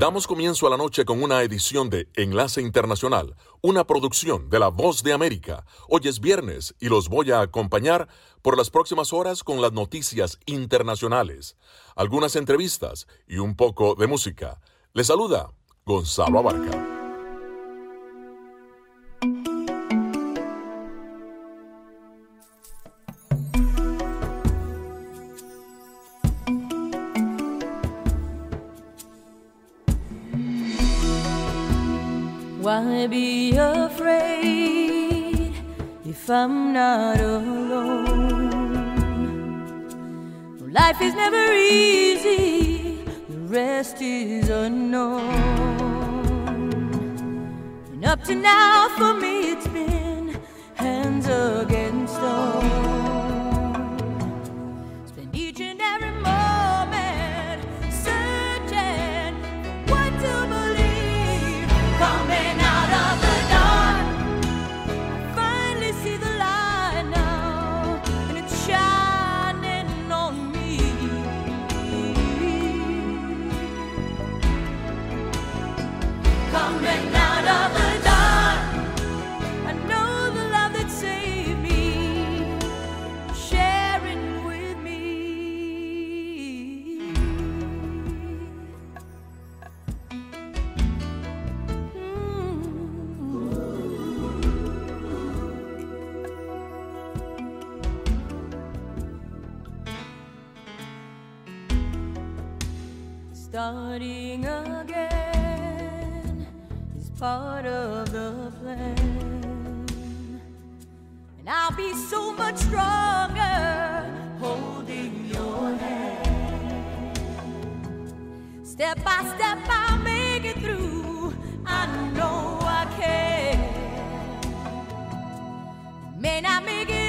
Damos comienzo a la noche con una edición de Enlace Internacional, una producción de La Voz de América. Hoy es viernes y los voy a acompañar por las próximas horas con las noticias internacionales, algunas entrevistas y un poco de música. Les saluda Gonzalo Abarca. Be afraid if I'm not alone? Life is never easy, the rest is unknown. And up to now, for me, it's been hands against stone. Starting again is part of the plan. And I'll be so much stronger holding your hand. Step by step, I'll make it through. I know I can. May not make it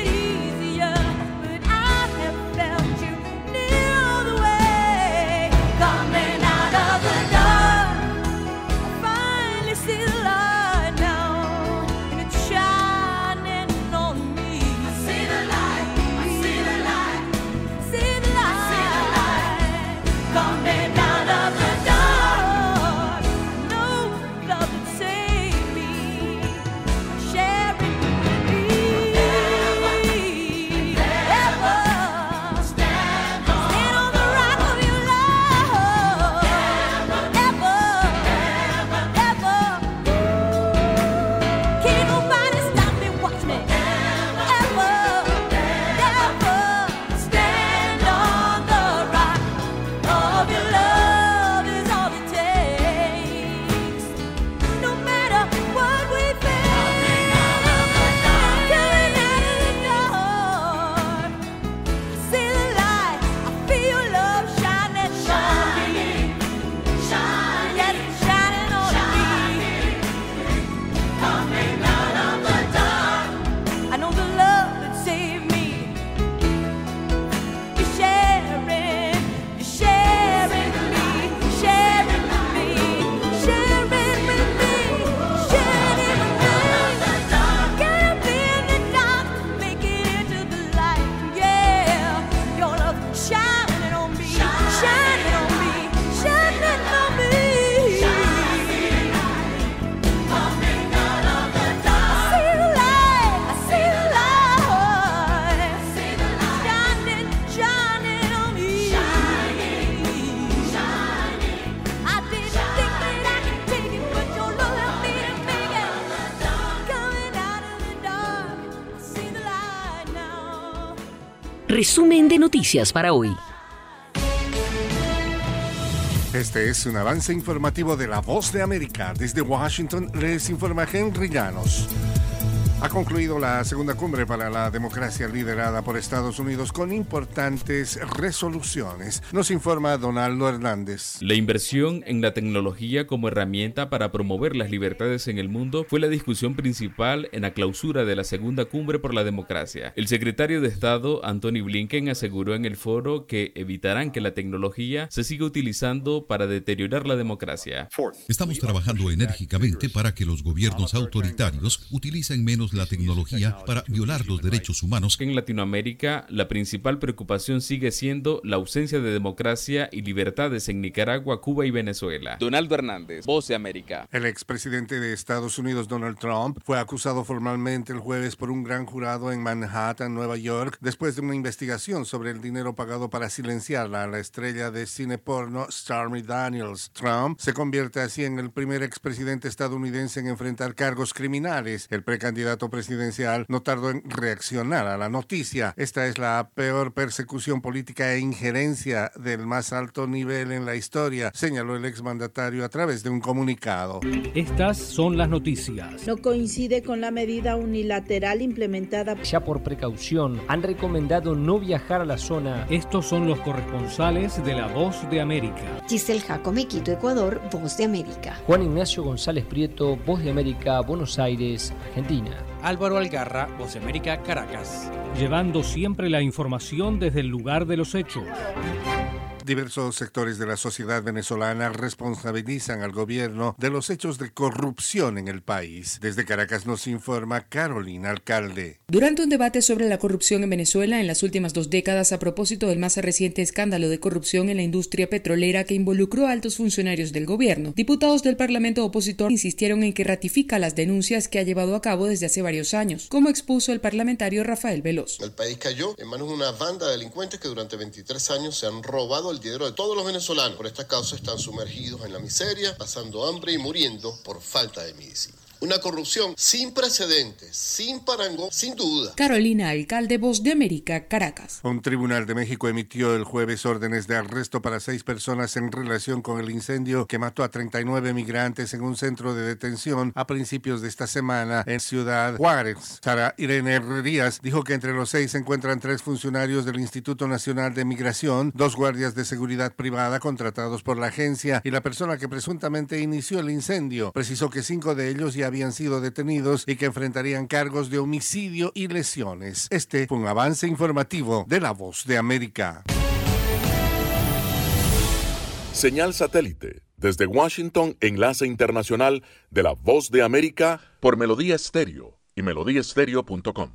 noticias para hoy. Este es un avance informativo de La Voz de América. Desde Washington les informa Henry Llanos. Ha concluido la segunda cumbre para la democracia liderada por Estados Unidos con importantes resoluciones. Nos informa Donaldo Hernández. La inversión en la tecnología como herramienta para promover las libertades en el mundo fue la discusión principal en la clausura de la segunda cumbre por la democracia. El secretario de Estado, Anthony Blinken, aseguró en el foro que evitarán que la tecnología se siga utilizando para deteriorar la democracia. Estamos trabajando enérgicamente para que los gobiernos autoritarios utilicen menos usamos la tecnología para violar los derechos humanos. En Latinoamérica, la principal preocupación sigue siendo la ausencia de democracia y libertades en Nicaragua, Cuba y Venezuela. Donaldo Hernández, Voz de América. El expresidente de Estados Unidos, Donald Trump, fue acusado formalmente el jueves por un gran jurado en Manhattan, Nueva York, después de una investigación sobre el dinero pagado para silenciarla a la estrella de cine porno Stormy Daniels. Trump se convierte así en el primer expresidente estadounidense en enfrentar cargos criminales. El precandidato presidencial no tardó en reaccionar a la noticia. Esta es la peor persecución política e injerencia del más alto nivel en la historia, señaló el exmandatario a través de un comunicado. Estas son las noticias. No coincide con la medida unilateral implementada. Ya por precaución, han recomendado no viajar a la zona. Estos son los corresponsales de La Voz de América. Giselle Jacome, Quito, Ecuador, Voz de América. Juan Ignacio González Prieto, Voz de América, Buenos Aires, Argentina. Álvaro Algarra, Voz América, Caracas. Llevando siempre la información desde el lugar de los hechos. Diversos sectores de la sociedad venezolana responsabilizan al gobierno de los hechos de corrupción en el país. Desde Caracas nos informa Carolina Alcalde. Durante un debate sobre la corrupción en Venezuela en las últimas dos décadas a propósito del más reciente escándalo de corrupción en la industria petrolera que involucró a altos funcionarios del gobierno, diputados del Parlamento opositor insistieron en que ratifica las denuncias que ha llevado a cabo desde hace varios años, como expuso el parlamentario Rafael Veloz. El país cayó en manos de una banda de delincuentes que durante 23 años se han robado el dinero de todos los venezolanos. Por esta causa están sumergidos en la miseria, pasando hambre y muriendo por falta de medicina. Una corrupción sin precedentes, sin parangón, sin duda. Carolina Alcalde, Voz de América, Caracas. Un tribunal de México emitió el jueves órdenes de arresto para seis personas en relación con el incendio que mató a 39 migrantes en un centro de detención a principios de esta semana en Ciudad Juárez. Sara Irene Herrerías dijo que entre los seis se encuentran tres funcionarios del Instituto Nacional de Migración, dos guardias de seguridad privada contratados por la agencia y la persona que presuntamente inició el incendio. Precisó que cinco de ellos ya habían sido detenidos y que enfrentarían cargos de homicidio y lesiones. Este fue un avance informativo de La Voz de América. Señal satélite. Desde Washington, enlace internacional de La Voz de América por Melodía Estéreo y melodíaestéreo.com.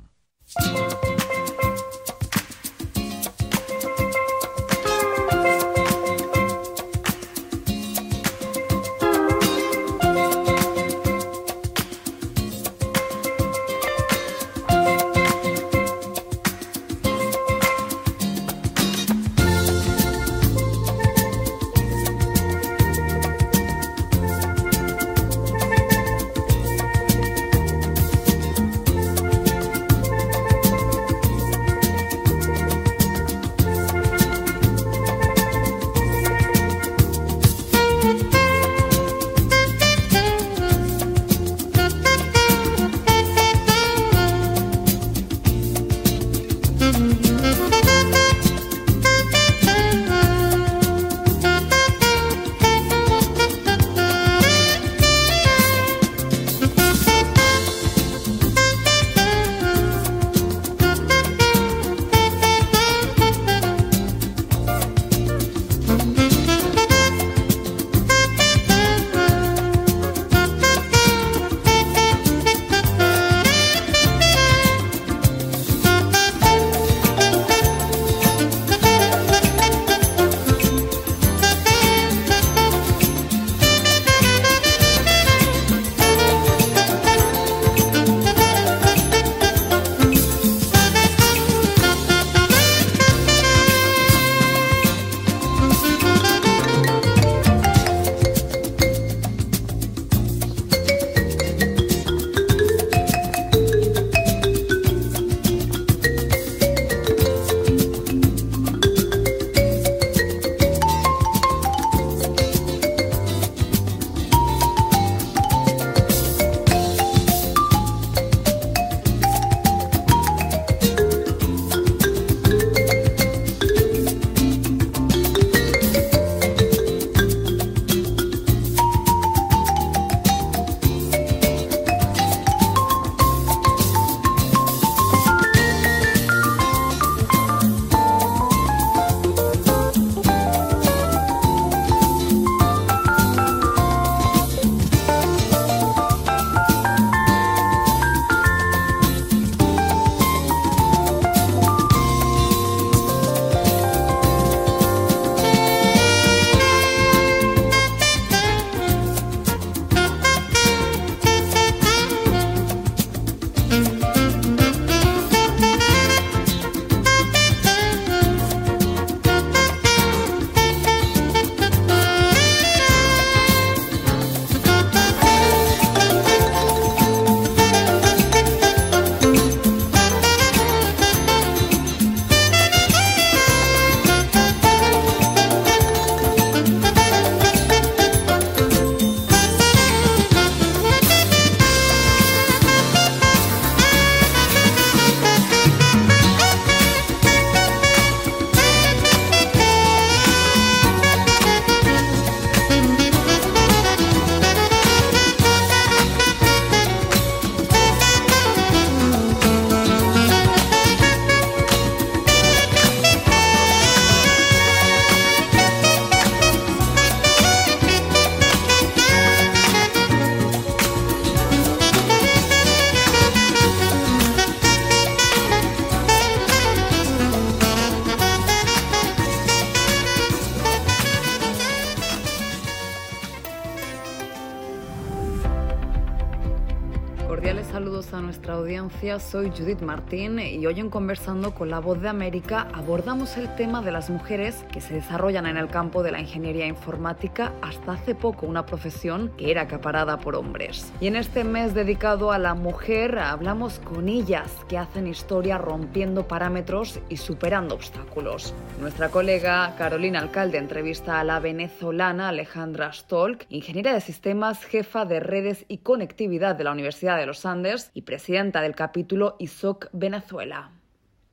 audiencia. Soy Judith Martín y hoy en Conversando con la Voz de América abordamos el tema de las mujeres que se desarrollan en el campo de la ingeniería informática hasta hace poco una profesión que era acaparada por hombres. Y en este mes dedicado a la mujer hablamos con ellas que hacen historia rompiendo parámetros y superando obstáculos. Nuestra colega Carolina Alcalde entrevista a la venezolana Alejandra Stolk, ingeniera de sistemas, jefa de redes y conectividad de la Universidad de los Andes y presidenta del capítulo ISOC Venezuela.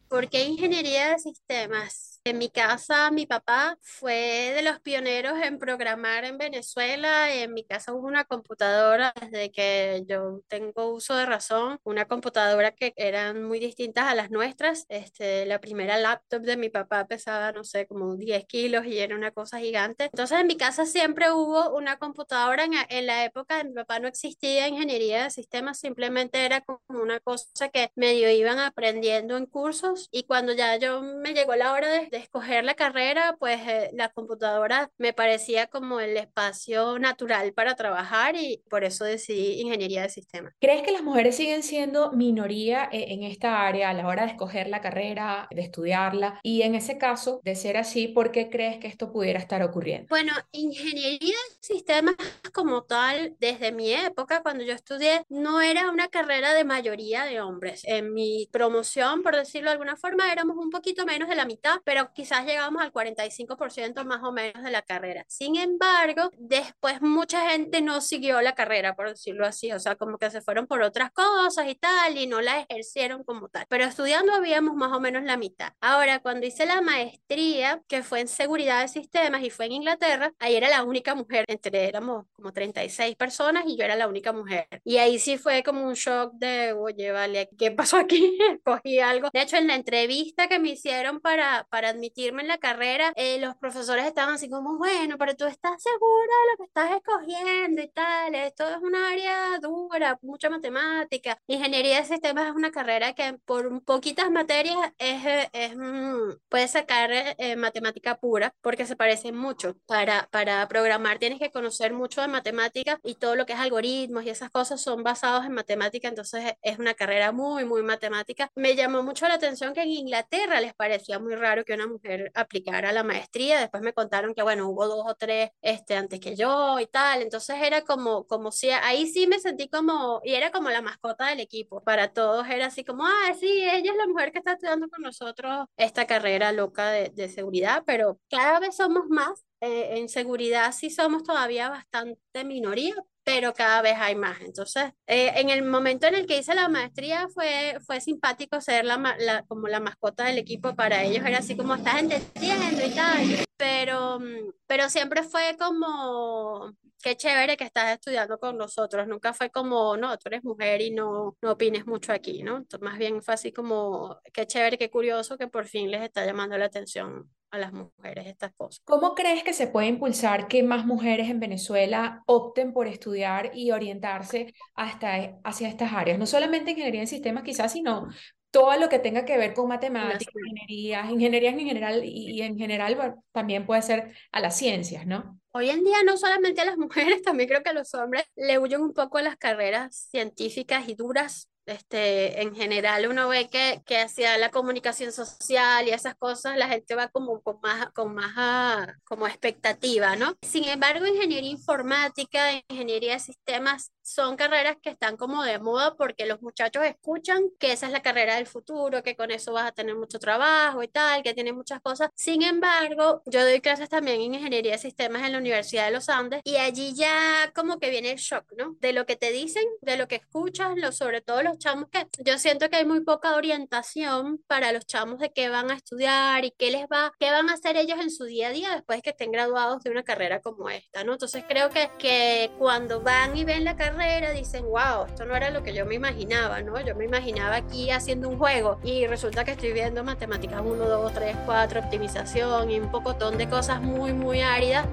¿Por qué ingeniería de sistemas? En mi casa, mi papá fue de los pioneros en programar en Venezuela. En mi casa hubo una computadora desde que yo tengo uso de razón, una computadora que eran muy distintas a las nuestras. Este, la primera laptop de mi papá pesaba, no sé, como 10 kilos y era una cosa gigante. Entonces, en mi casa siempre hubo una computadora. En, en la época de mi papá no existía ingeniería de sistemas, simplemente era como una cosa que medio iban aprendiendo en cursos. Y cuando ya yo me llegó la hora de de escoger la carrera, pues eh, la computadora me parecía como el espacio natural para trabajar y por eso decidí ingeniería de sistemas. ¿Crees que las mujeres siguen siendo minoría eh, en esta área a la hora de escoger la carrera, de estudiarla? Y en ese caso, de ser así, ¿por qué crees que esto pudiera estar ocurriendo? Bueno, ingeniería de sistemas como tal, desde mi época, cuando yo estudié, no era una carrera de mayoría de hombres. En mi promoción, por decirlo de alguna forma, éramos un poquito menos de la mitad, pero quizás llegamos al 45% más o menos de la carrera. Sin embargo, después mucha gente no siguió la carrera, por decirlo así, o sea, como que se fueron por otras cosas y tal, y no la ejercieron como tal. Pero estudiando habíamos más o menos la mitad. Ahora, cuando hice la maestría, que fue en seguridad de sistemas y fue en Inglaterra, ahí era la única mujer, entre éramos como 36 personas y yo era la única mujer. Y ahí sí fue como un shock de, oye, vale, ¿qué pasó aquí? Cogí algo. De hecho, en la entrevista que me hicieron para, para admitirme en la carrera, eh, los profesores estaban así como, bueno, pero tú estás segura de lo que estás escogiendo y tal, esto es un área dura, mucha matemática. Ingeniería de sistemas es una carrera que por poquitas materias es, es mm, puedes sacar eh, matemática pura porque se parece mucho. Para, para programar tienes que conocer mucho de matemáticas y todo lo que es algoritmos y esas cosas son basados en matemática, entonces es una carrera muy, muy matemática. Me llamó mucho la atención que en Inglaterra les parecía muy raro que una mujer aplicara la maestría. Después me contaron que, bueno, hubo dos o tres este, antes que yo y tal. Entonces era como, como si, ahí sí me sentí como, y era como la mascota del equipo. Para todos era así como, ah, sí, ella es la mujer que está estudiando con nosotros esta carrera loca de, de seguridad, pero cada vez somos más. Eh, en seguridad sí somos todavía bastante minoría, pero cada vez hay más. Entonces, eh, en el momento en el que hice la maestría fue, fue simpático ser la, la, como la mascota del equipo para ellos, era así como estás entendiendo y tal, pero, mm, pero siempre fue como, qué chévere que estás estudiando con nosotros, nunca fue como, no, tú eres mujer y no, no opines mucho aquí, ¿no? Entonces, más bien fue así como, qué chévere, qué curioso que por fin les está llamando la atención a las mujeres estas cosas. ¿Cómo crees que se puede impulsar que más mujeres en Venezuela opten por estudiar y orientarse hasta, hacia estas áreas? No solamente ingeniería en sistemas quizás, sino todo lo que tenga que ver con matemáticas, ingeniería, ingeniería en general y, en general también puede ser a las ciencias, ¿no? Hoy en día no solamente a las mujeres, también creo que a los hombres le huyen un poco a las carreras científicas y duras este, en general uno ve que, que hacia la comunicación social y esas cosas la gente va como con más, con más ah, como expectativa, ¿no? Sin embargo, ingeniería informática, ingeniería de sistemas son carreras que están como de moda porque los muchachos escuchan que esa es la carrera del futuro, que con eso vas a tener mucho trabajo y tal, que tiene muchas cosas. Sin embargo, yo doy clases también en ingeniería de sistemas en la Universidad de los Andes y allí ya como que viene el shock, ¿no? De lo que te dicen, de lo que escuchas, lo, sobre todo los chamos que yo siento que hay muy poca orientación para los chamos de qué van a estudiar y qué les va, qué van a hacer ellos en su día a día después que estén graduados de una carrera como esta, ¿no? Entonces creo que, que cuando van y ven la carrera, dicen, wow, esto no era lo que yo me imaginaba, ¿no? Yo me imaginaba aquí haciendo un juego y resulta que estoy viendo matemáticas 1, 2, 3, 4, optimización y un pocotón de cosas muy, muy áridas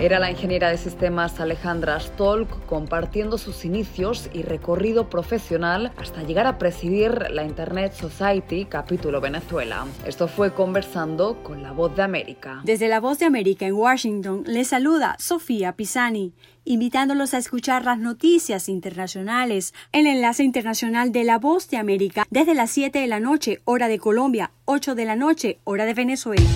Era la ingeniera de sistemas Alejandra Stolk compartiendo sus inicios y recorrido profesional hasta llegar a presidir la Internet Society capítulo Venezuela. Esto fue conversando con La Voz de América. Desde La Voz de América en Washington les saluda Sofía Pisani, invitándolos a escuchar las noticias internacionales el enlace internacional de La Voz de América desde las 7 de la noche, hora de Colombia, 8 de la noche, hora de Venezuela.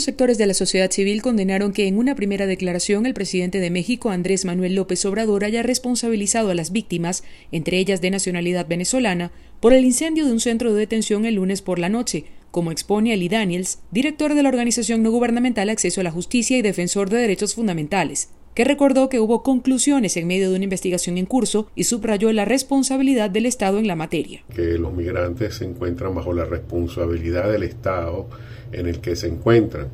Sectores de la sociedad civil condenaron que en una primera declaración el presidente de México, Andrés Manuel López Obrador, haya responsabilizado a las víctimas, entre ellas de nacionalidad venezolana, por el incendio de un centro de detención el lunes por la noche, como expone Ali Daniels, director de la organización no gubernamental Acceso a la Justicia y defensor de derechos fundamentales que recordó que hubo conclusiones en medio de una investigación en curso y subrayó la responsabilidad del Estado en la materia. Que los migrantes se encuentran bajo la responsabilidad del Estado en el que se encuentran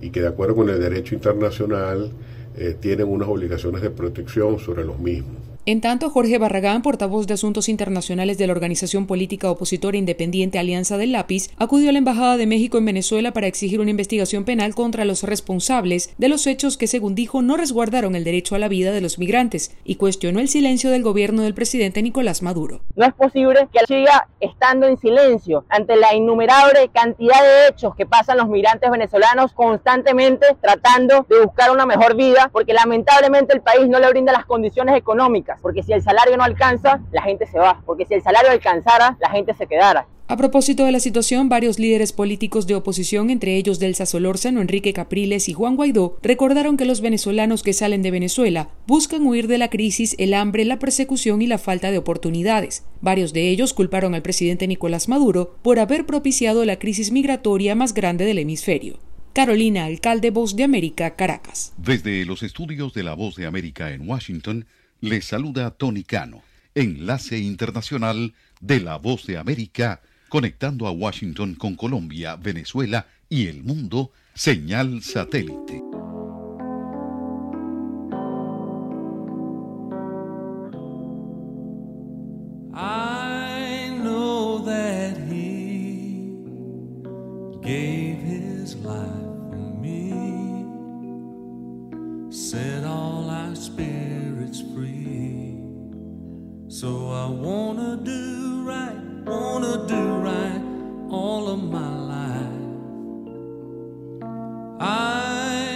y que de acuerdo con el derecho internacional eh, tienen unas obligaciones de protección sobre los mismos. En tanto, Jorge Barragán, portavoz de Asuntos Internacionales de la organización política opositora independiente Alianza del Lápiz, acudió a la Embajada de México en Venezuela para exigir una investigación penal contra los responsables de los hechos que, según dijo, no resguardaron el derecho a la vida de los migrantes y cuestionó el silencio del gobierno del presidente Nicolás Maduro. No es posible que siga estando en silencio ante la innumerable cantidad de hechos que pasan los migrantes venezolanos constantemente tratando de buscar una mejor vida, porque lamentablemente el país no le brinda las condiciones económicas porque si el salario no alcanza, la gente se va, porque si el salario alcanzara, la gente se quedara. A propósito de la situación, varios líderes políticos de oposición, entre ellos Delsa Solórzano, Enrique Capriles y Juan Guaidó, recordaron que los venezolanos que salen de Venezuela buscan huir de la crisis, el hambre, la persecución y la falta de oportunidades. Varios de ellos culparon al presidente Nicolás Maduro por haber propiciado la crisis migratoria más grande del hemisferio. Carolina, alcalde Voz de América, Caracas. Desde los estudios de la Voz de América en Washington, les saluda Tony Cano, enlace internacional de la Voz de América, conectando a Washington con Colombia, Venezuela y el mundo, señal satélite. So I wanna do right, wanna do right all of my life. I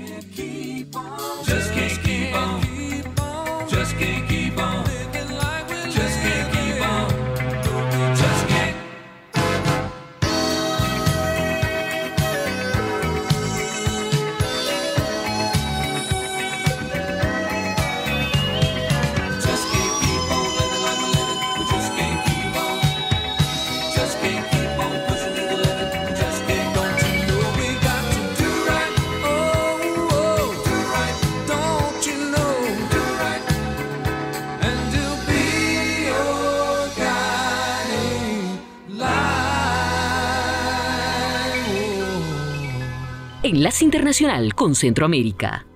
Enlace Internacional con Centroamérica.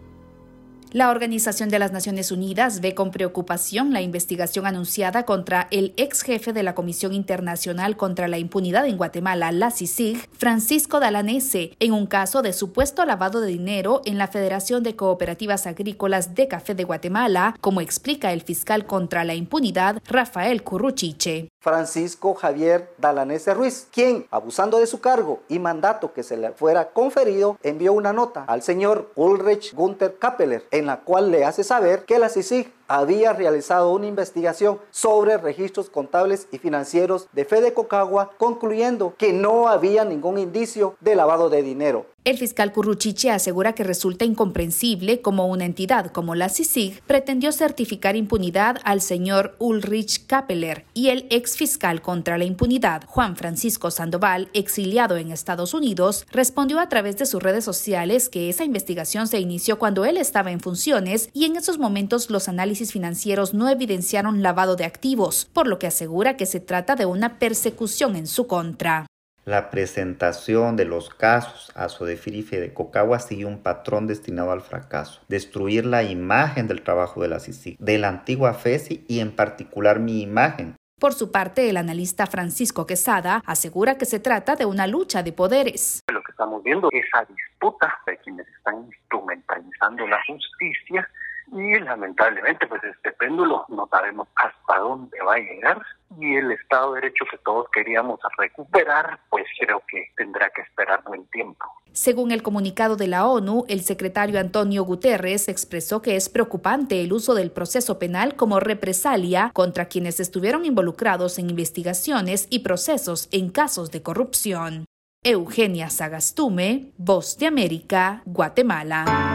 La Organización de las Naciones Unidas ve con preocupación la investigación anunciada contra el ex jefe de la Comisión Internacional contra la Impunidad en Guatemala, la CICIG, Francisco Dalanese, en un caso de supuesto lavado de dinero en la Federación de Cooperativas Agrícolas de Café de Guatemala, como explica el fiscal contra la impunidad, Rafael Curruchiche. Francisco Javier Dalanese Ruiz, quien, abusando de su cargo y mandato que se le fuera conferido, envió una nota al señor Ulrich Gunther Kappeler, en la cual le hace saber que la CICIG había realizado una investigación sobre registros contables y financieros de Fede Cocagua, concluyendo que no había ningún indicio de lavado de dinero. El fiscal Curruchiche asegura que resulta incomprensible cómo una entidad como la CICIG pretendió certificar impunidad al señor Ulrich Kappeler y el ex fiscal contra la impunidad, Juan Francisco Sandoval, exiliado en Estados Unidos, respondió a través de sus redes sociales que esa investigación se inició cuando él estaba en funciones y en esos momentos los análisis financieros no evidenciaron lavado de activos, por lo que asegura que se trata de una persecución en su contra. La presentación de los casos a Sodefirife de Cocagua sigue un patrón destinado al fracaso. Destruir la imagen del trabajo de la CICIG, de la antigua FESI y en particular mi imagen. Por su parte, el analista Francisco Quesada asegura que se trata de una lucha de poderes. Lo que estamos viendo es esa disputa de quienes están instrumentalizando la justicia y lamentablemente pues este péndulo no sabemos hasta dónde va a llegar y el Estado de Derecho que todos queríamos recuperar pues creo que tendrá que esperar buen tiempo. Según el comunicado de la ONU, el secretario Antonio Guterres expresó que es preocupante el uso del proceso penal como represalia contra quienes estuvieron involucrados en investigaciones y procesos en casos de corrupción. Eugenia Sagastume, Voz de América, Guatemala.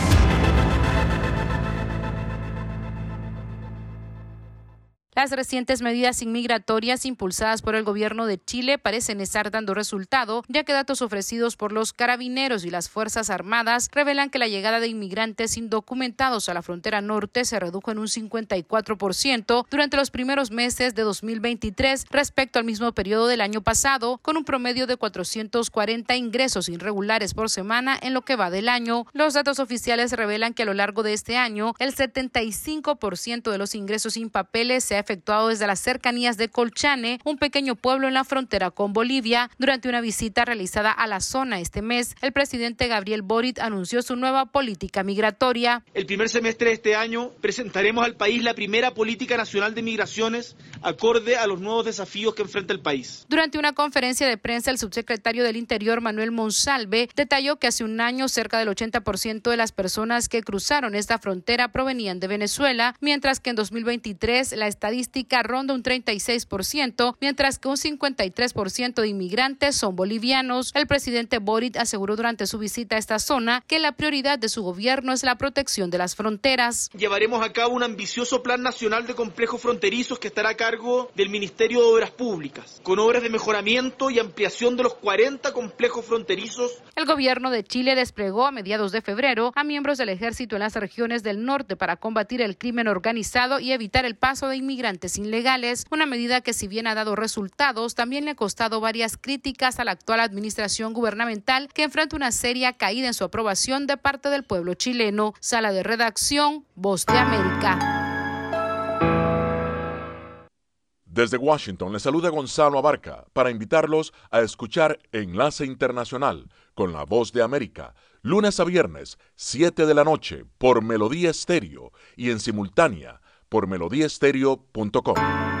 Las recientes medidas inmigratorias impulsadas por el gobierno de Chile parecen estar dando resultado, ya que datos ofrecidos por los carabineros y las Fuerzas Armadas revelan que la llegada de inmigrantes indocumentados a la frontera norte se redujo en un 54% durante los primeros meses de 2023 respecto al mismo periodo del año pasado, con un promedio de 440 ingresos irregulares por semana en lo que va del año. Los datos oficiales revelan que a lo largo de este año, el 75% de los ingresos sin papeles se ha efectuado desde las cercanías de Colchane, un pequeño pueblo en la frontera con Bolivia. Durante una visita realizada a la zona este mes, el presidente Gabriel Boric anunció su nueva política migratoria. El primer semestre de este año presentaremos al país la primera política nacional de migraciones acorde a los nuevos desafíos que enfrenta el país. Durante una conferencia de prensa, el subsecretario del Interior, Manuel Monsalve, detalló que hace un año cerca del 80% de las personas que cruzaron esta frontera provenían de Venezuela, mientras que en 2023 la estadística ronda un 36%, mientras que un 53% de inmigrantes son bolivianos. El presidente Boric aseguró durante su visita a esta zona que la prioridad de su gobierno es la protección de las fronteras. Llevaremos a cabo un ambicioso plan nacional de complejos fronterizos que estará a cargo del Ministerio de Obras Públicas, con obras de mejoramiento y ampliación de los 40 complejos fronterizos. El gobierno de Chile desplegó a mediados de febrero a miembros del ejército en las regiones del norte para combatir el crimen organizado y evitar el paso de inmigrantes inmigrantes ilegales, una medida que si bien ha dado resultados, también le ha costado varias críticas a la actual administración gubernamental que enfrenta una seria caída en su aprobación de parte del pueblo chileno. Sala de redacción, Voz de América. Desde Washington le saluda Gonzalo Abarca para invitarlos a escuchar Enlace Internacional con la Voz de América, lunes a viernes, 7 de la noche, por Melodía Estéreo y en simultánea por melodiestereo.com.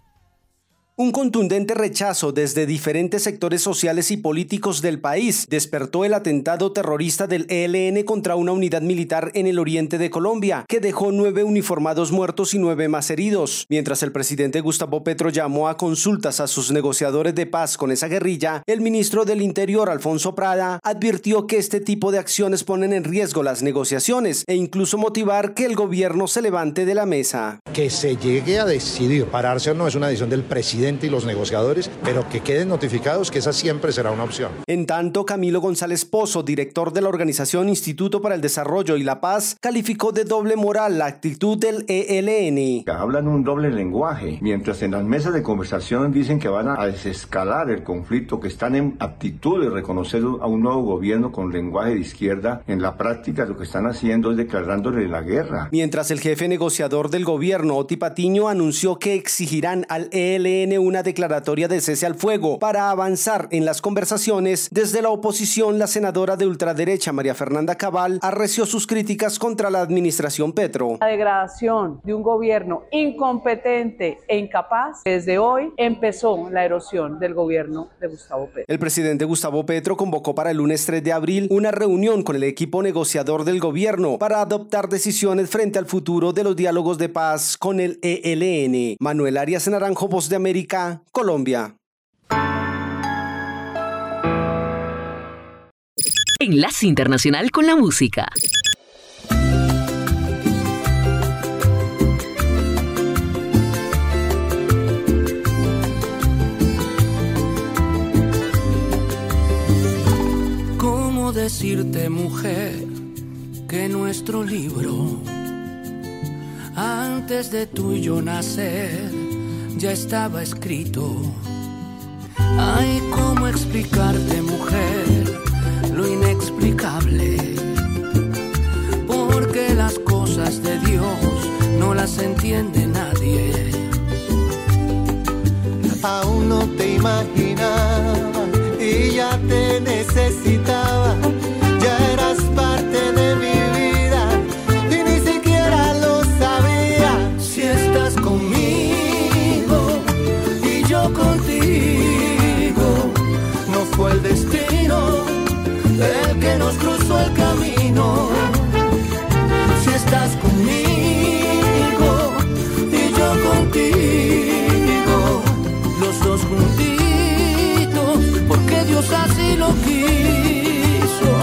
Un contundente rechazo desde diferentes sectores sociales y políticos del país despertó el atentado terrorista del ELN contra una unidad militar en el oriente de Colombia, que dejó nueve uniformados muertos y nueve más heridos. Mientras el presidente Gustavo Petro llamó a consultas a sus negociadores de paz con esa guerrilla, el ministro del Interior, Alfonso Prada, advirtió que este tipo de acciones ponen en riesgo las negociaciones e incluso motivar que el gobierno se levante de la mesa. Que se llegue a decidir, pararse o no es una decisión del presidente y los negociadores, pero que queden notificados que esa siempre será una opción. En tanto, Camilo González Pozo, director de la organización Instituto para el Desarrollo y la Paz, calificó de doble moral la actitud del ELN. Hablan un doble lenguaje, mientras en las mesas de conversación dicen que van a desescalar el conflicto, que están en actitud de reconocer a un nuevo gobierno con lenguaje de izquierda, en la práctica lo que están haciendo es declarándole la guerra. Mientras el jefe negociador del gobierno, Oti Patiño, anunció que exigirán al ELN una declaratoria de cese al fuego para avanzar en las conversaciones. Desde la oposición, la senadora de ultraderecha María Fernanda Cabal arreció sus críticas contra la administración Petro. La degradación de un gobierno incompetente e incapaz, desde hoy empezó la erosión del gobierno de Gustavo Petro. El presidente Gustavo Petro convocó para el lunes 3 de abril una reunión con el equipo negociador del gobierno para adoptar decisiones frente al futuro de los diálogos de paz con el ELN. Manuel Arias Naranjo, Voz de América, Colombia. Enlace Internacional con la Música. ¿Cómo decirte, mujer, que nuestro libro, antes de tú y yo nacer, ya estaba escrito? Ay, ¿cómo explicarte, mujer, lo inexplicable? Porque las cosas de Dios no las entiende nadie. Aún no te imaginaba y ya te necesitaba. El que nos cruzó el camino. Si estás conmigo y yo contigo, los dos juntitos, porque Dios así lo quiso.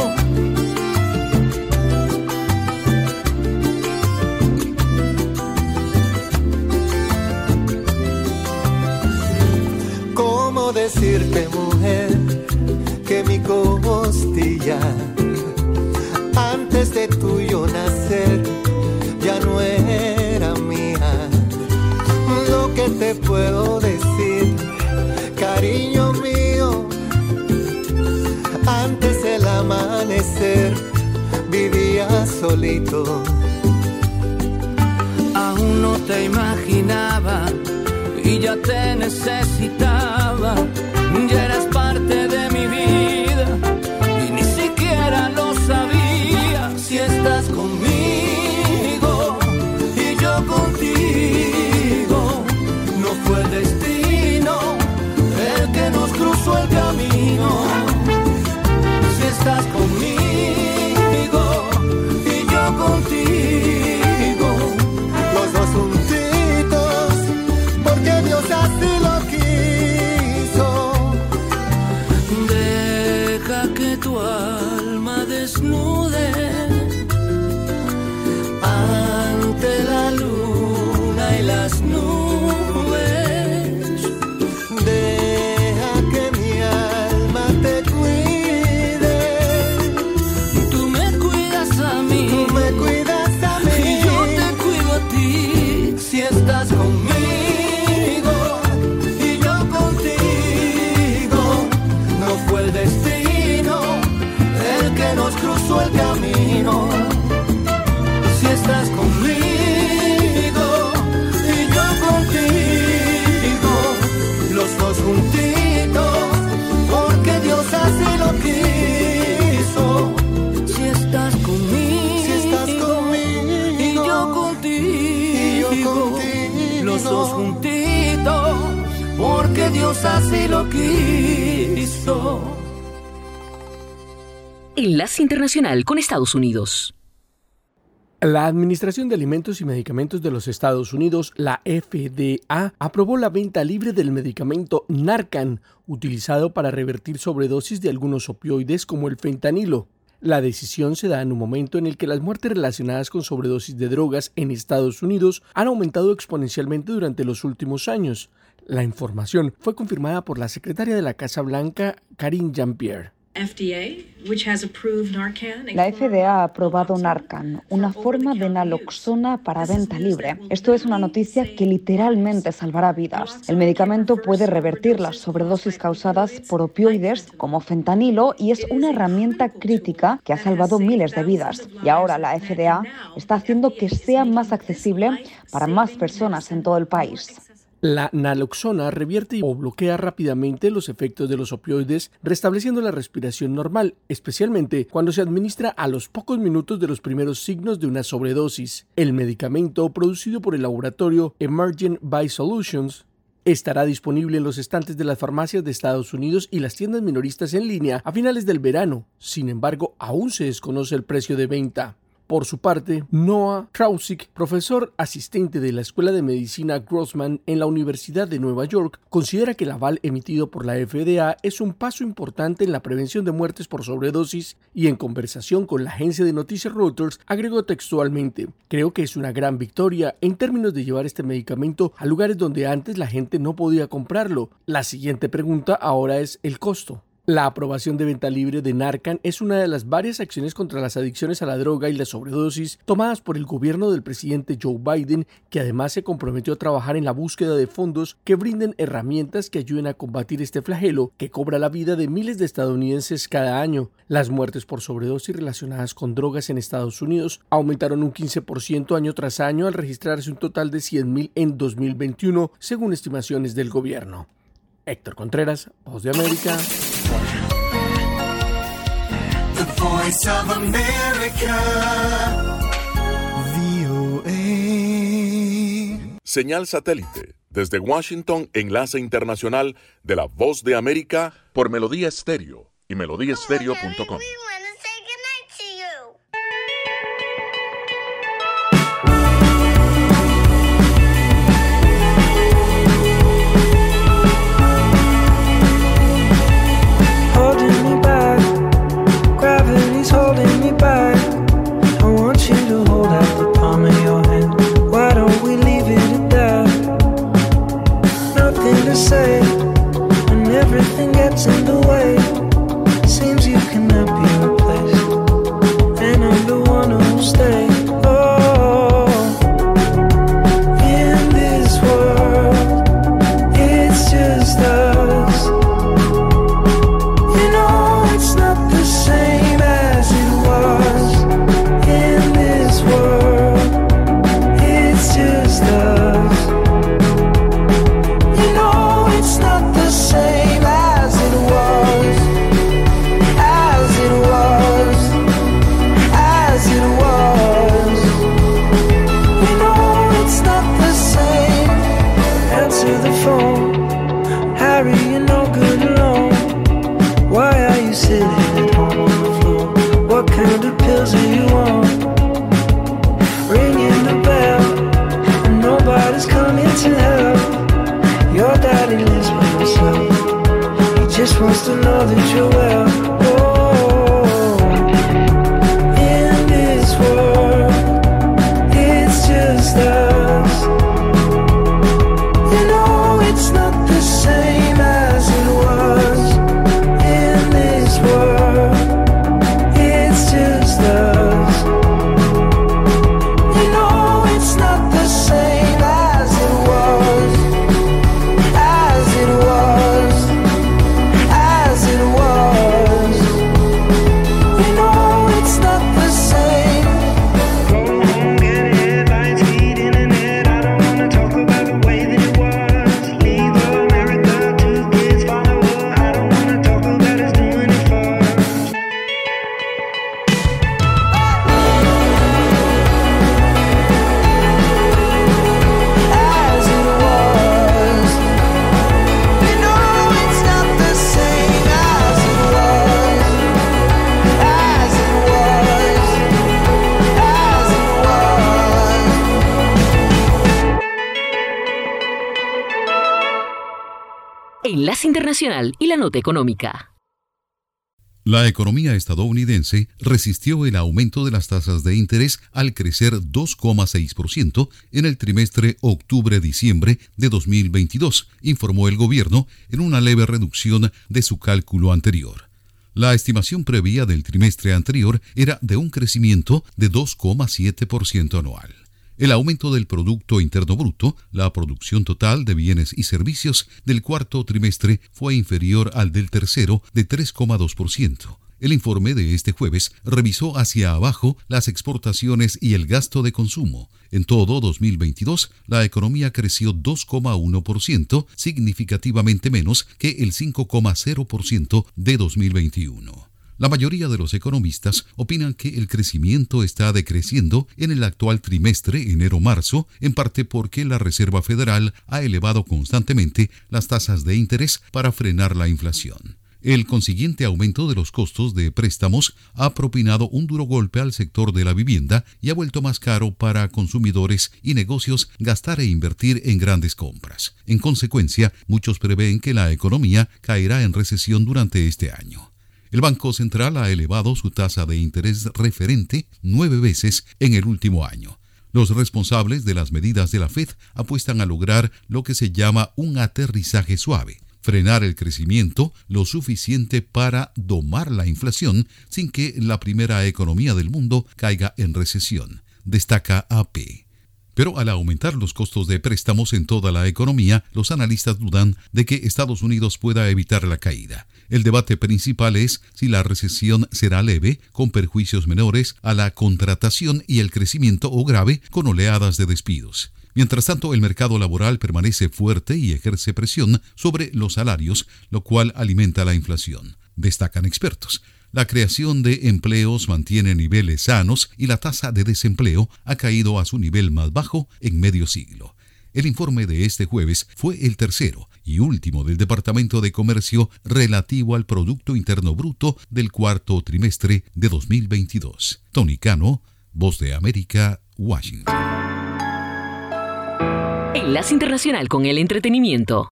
¿Cómo decirte, mujer, mi costilla, antes de tuyo nacer, ya no era mía? Lo que te puedo decir, cariño mío, antes del amanecer, vivía solito. Aún no te imaginaba y ya te necesitaba. Ya eras parte de mi cruzó el camino. Si estás conmigo porque Dios así lo quiso. Enlace Internacional con Estados Unidos. La Administración de Alimentos y Medicamentos de los Estados Unidos, la FDA, aprobó la venta libre del medicamento Narcan, utilizado para revertir sobredosis de algunos opioides como el fentanilo. La decisión se da en un momento en el que las muertes relacionadas con sobredosis de drogas en Estados Unidos han aumentado exponencialmente durante los últimos años. La información fue confirmada por la secretaria de la Casa Blanca, Karine Jean-Pierre. La FDA ha aprobado Narcan, una forma de naloxona para venta libre. Esto es una noticia que literalmente salvará vidas. El medicamento puede revertir las sobredosis causadas por opioides como fentanilo y es una herramienta crítica que ha salvado miles de vidas. Y ahora la FDA está haciendo que sea más accesible para más personas en todo el país. La naloxona revierte o bloquea rápidamente los efectos de los opioides, restableciendo la respiración normal, especialmente cuando se administra a los pocos minutos de los primeros signos de una sobredosis. El medicamento, producido por el laboratorio Emergent Biosolutions, estará disponible en los estantes de las farmacias de Estados Unidos y las tiendas minoristas en línea a finales del verano. Sin embargo, aún se desconoce el precio de venta. Por su parte, Noah Krausik, profesor asistente de la Escuela de Medicina Grossman en la Universidad de Nueva York, considera que el aval emitido por la FDA es un paso importante en la prevención de muertes por sobredosis y en conversación con la agencia de noticias Reuters agregó textualmente, creo que es una gran victoria en términos de llevar este medicamento a lugares donde antes la gente no podía comprarlo. La siguiente pregunta ahora es el costo. La aprobación de venta libre de Narcan es una de las varias acciones contra las adicciones a la droga y la sobredosis tomadas por el gobierno del presidente Joe Biden, que además se comprometió a trabajar en la búsqueda de fondos que brinden herramientas que ayuden a combatir este flagelo que cobra la vida de miles de estadounidenses cada año. Las muertes por sobredosis relacionadas con drogas en Estados Unidos aumentaron un 15% año tras año al registrarse un total de 100.000 en 2021, según estimaciones del gobierno. Héctor Contreras, Voz de América. The voice of America. Señal satélite desde Washington, enlace internacional de la Voz de América por Melodía Estéreo y melodíaestéreo.com. Y la Nota Económica. La economía estadounidense resistió el aumento de las tasas de interés al crecer 2,6% en el trimestre octubre-diciembre de 2022, informó el gobierno en una leve reducción de su cálculo anterior. La estimación previa del trimestre anterior era de un crecimiento de 2,7% anual. El aumento del Producto Interno Bruto, la producción total de bienes y servicios del cuarto trimestre fue inferior al del tercero de 3,2%. El informe de este jueves revisó hacia abajo las exportaciones y el gasto de consumo. En todo 2022, la economía creció 2,1%, significativamente menos que el 5,0% de 2021. La mayoría de los economistas opinan que el crecimiento está decreciendo en el actual trimestre enero-marzo, en parte porque la Reserva Federal ha elevado constantemente las tasas de interés para frenar la inflación. El consiguiente aumento de los costos de préstamos ha propinado un duro golpe al sector de la vivienda y ha vuelto más caro para consumidores y negocios gastar e invertir en grandes compras. En consecuencia, muchos prevén que la economía caerá en recesión durante este año. El Banco Central ha elevado su tasa de interés referente nueve veces en el último año. Los responsables de las medidas de la Fed apuestan a lograr lo que se llama un aterrizaje suave, frenar el crecimiento lo suficiente para domar la inflación sin que la primera economía del mundo caiga en recesión, destaca AP. Pero al aumentar los costos de préstamos en toda la economía, los analistas dudan de que Estados Unidos pueda evitar la caída. El debate principal es si la recesión será leve, con perjuicios menores a la contratación y el crecimiento o grave, con oleadas de despidos. Mientras tanto, el mercado laboral permanece fuerte y ejerce presión sobre los salarios, lo cual alimenta la inflación, destacan expertos. La creación de empleos mantiene niveles sanos y la tasa de desempleo ha caído a su nivel más bajo en medio siglo. El informe de este jueves fue el tercero y último del Departamento de Comercio relativo al Producto Interno Bruto del cuarto trimestre de 2022. Tony Cano, Voz de América, Washington. Enlace Internacional con el Entretenimiento.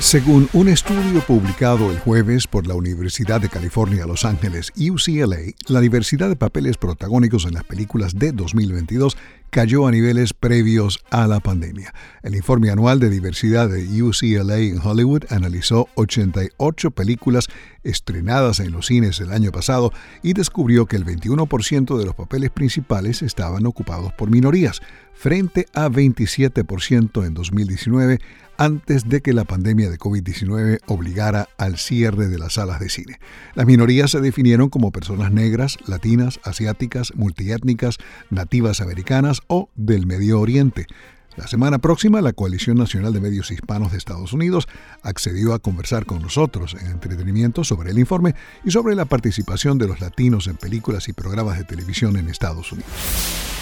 Según un estudio publicado el jueves por la Universidad de California Los Ángeles UCLA, la diversidad de papeles protagónicos en las películas de 2022 cayó a niveles previos a la pandemia. El informe anual de diversidad de UCLA en Hollywood analizó 88 películas estrenadas en los cines el año pasado y descubrió que el 21% de los papeles principales estaban ocupados por minorías, frente a 27% en 2019 antes de que la pandemia de COVID-19 obligara al cierre de las salas de cine. Las minorías se definieron como personas negras, latinas, asiáticas, multiétnicas, nativas americanas o del Medio Oriente. La semana próxima, la Coalición Nacional de Medios Hispanos de Estados Unidos accedió a conversar con nosotros en entretenimiento sobre el informe y sobre la participación de los latinos en películas y programas de televisión en Estados Unidos.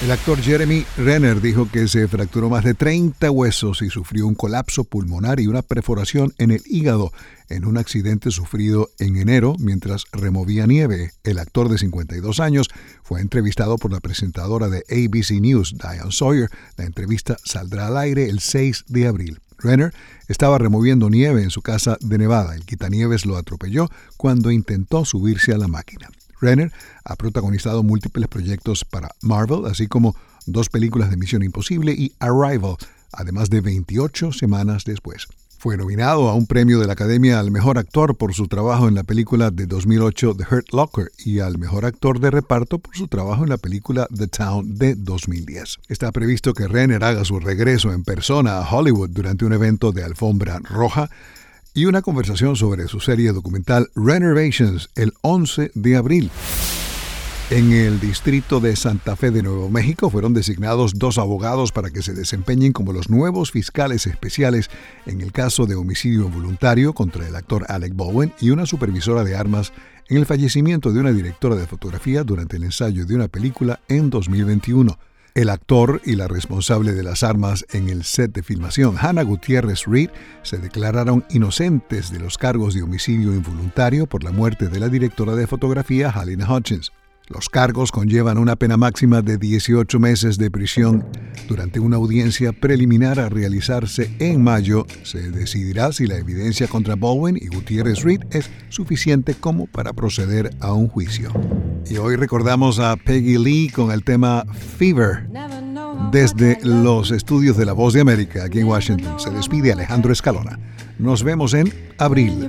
El actor Jeremy Renner dijo que se fracturó más de 30 huesos y sufrió un colapso pulmonar y una perforación en el hígado en un accidente sufrido en enero mientras removía nieve. El actor de 52 años fue entrevistado por la presentadora de ABC News, Diane Sawyer. La entrevista saldrá al aire el 6 de abril. Renner estaba removiendo nieve en su casa de Nevada. El quitanieves lo atropelló cuando intentó subirse a la máquina. Renner ha protagonizado múltiples proyectos para Marvel, así como dos películas de Misión Imposible y Arrival, además de 28 semanas después. Fue nominado a un premio de la Academia al Mejor Actor por su trabajo en la película de 2008 The Hurt Locker y al Mejor Actor de Reparto por su trabajo en la película The Town de 2010. Está previsto que Renner haga su regreso en persona a Hollywood durante un evento de alfombra roja y una conversación sobre su serie documental Renovations el 11 de abril. En el distrito de Santa Fe de Nuevo México fueron designados dos abogados para que se desempeñen como los nuevos fiscales especiales en el caso de homicidio voluntario contra el actor Alec Bowen y una supervisora de armas en el fallecimiento de una directora de fotografía durante el ensayo de una película en 2021. El actor y la responsable de las armas en el set de filmación, Hannah Gutiérrez Reed, se declararon inocentes de los cargos de homicidio involuntario por la muerte de la directora de fotografía, Halina Hutchins. Los cargos conllevan una pena máxima de 18 meses de prisión. Durante una audiencia preliminar a realizarse en mayo, se decidirá si la evidencia contra Bowen y Gutiérrez Reed es suficiente como para proceder a un juicio. Y hoy recordamos a Peggy Lee con el tema Fever. Desde los estudios de La Voz de América, aquí en Washington, se despide Alejandro Escalona. Nos vemos en abril.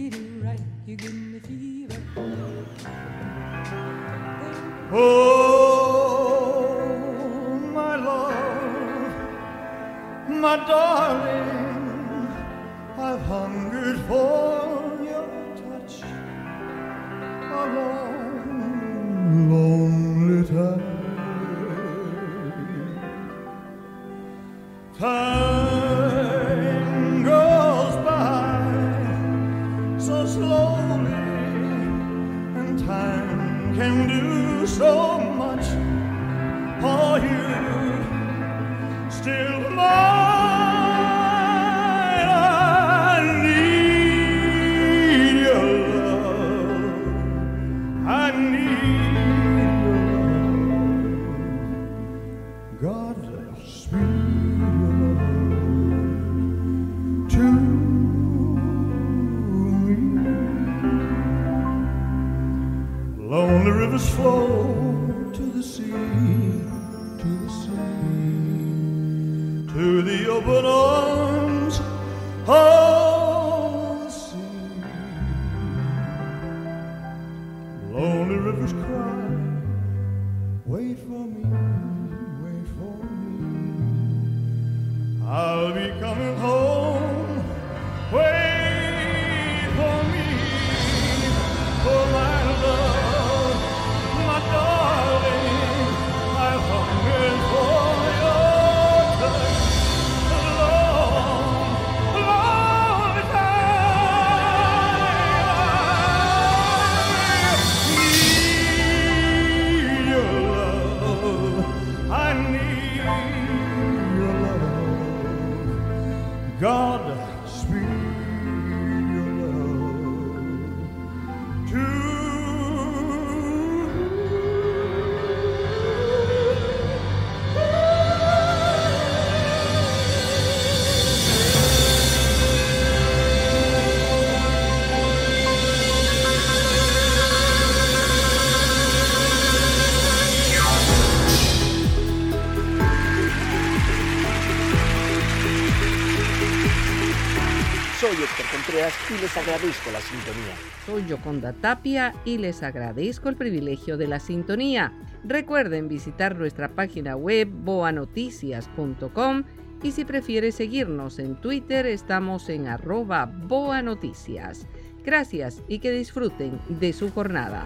Soy Yoconda Tapia y les agradezco el privilegio de la sintonía. Recuerden visitar nuestra página web boanoticias.com y si prefiere seguirnos en Twitter estamos en arroba boanoticias. Gracias y que disfruten de su jornada.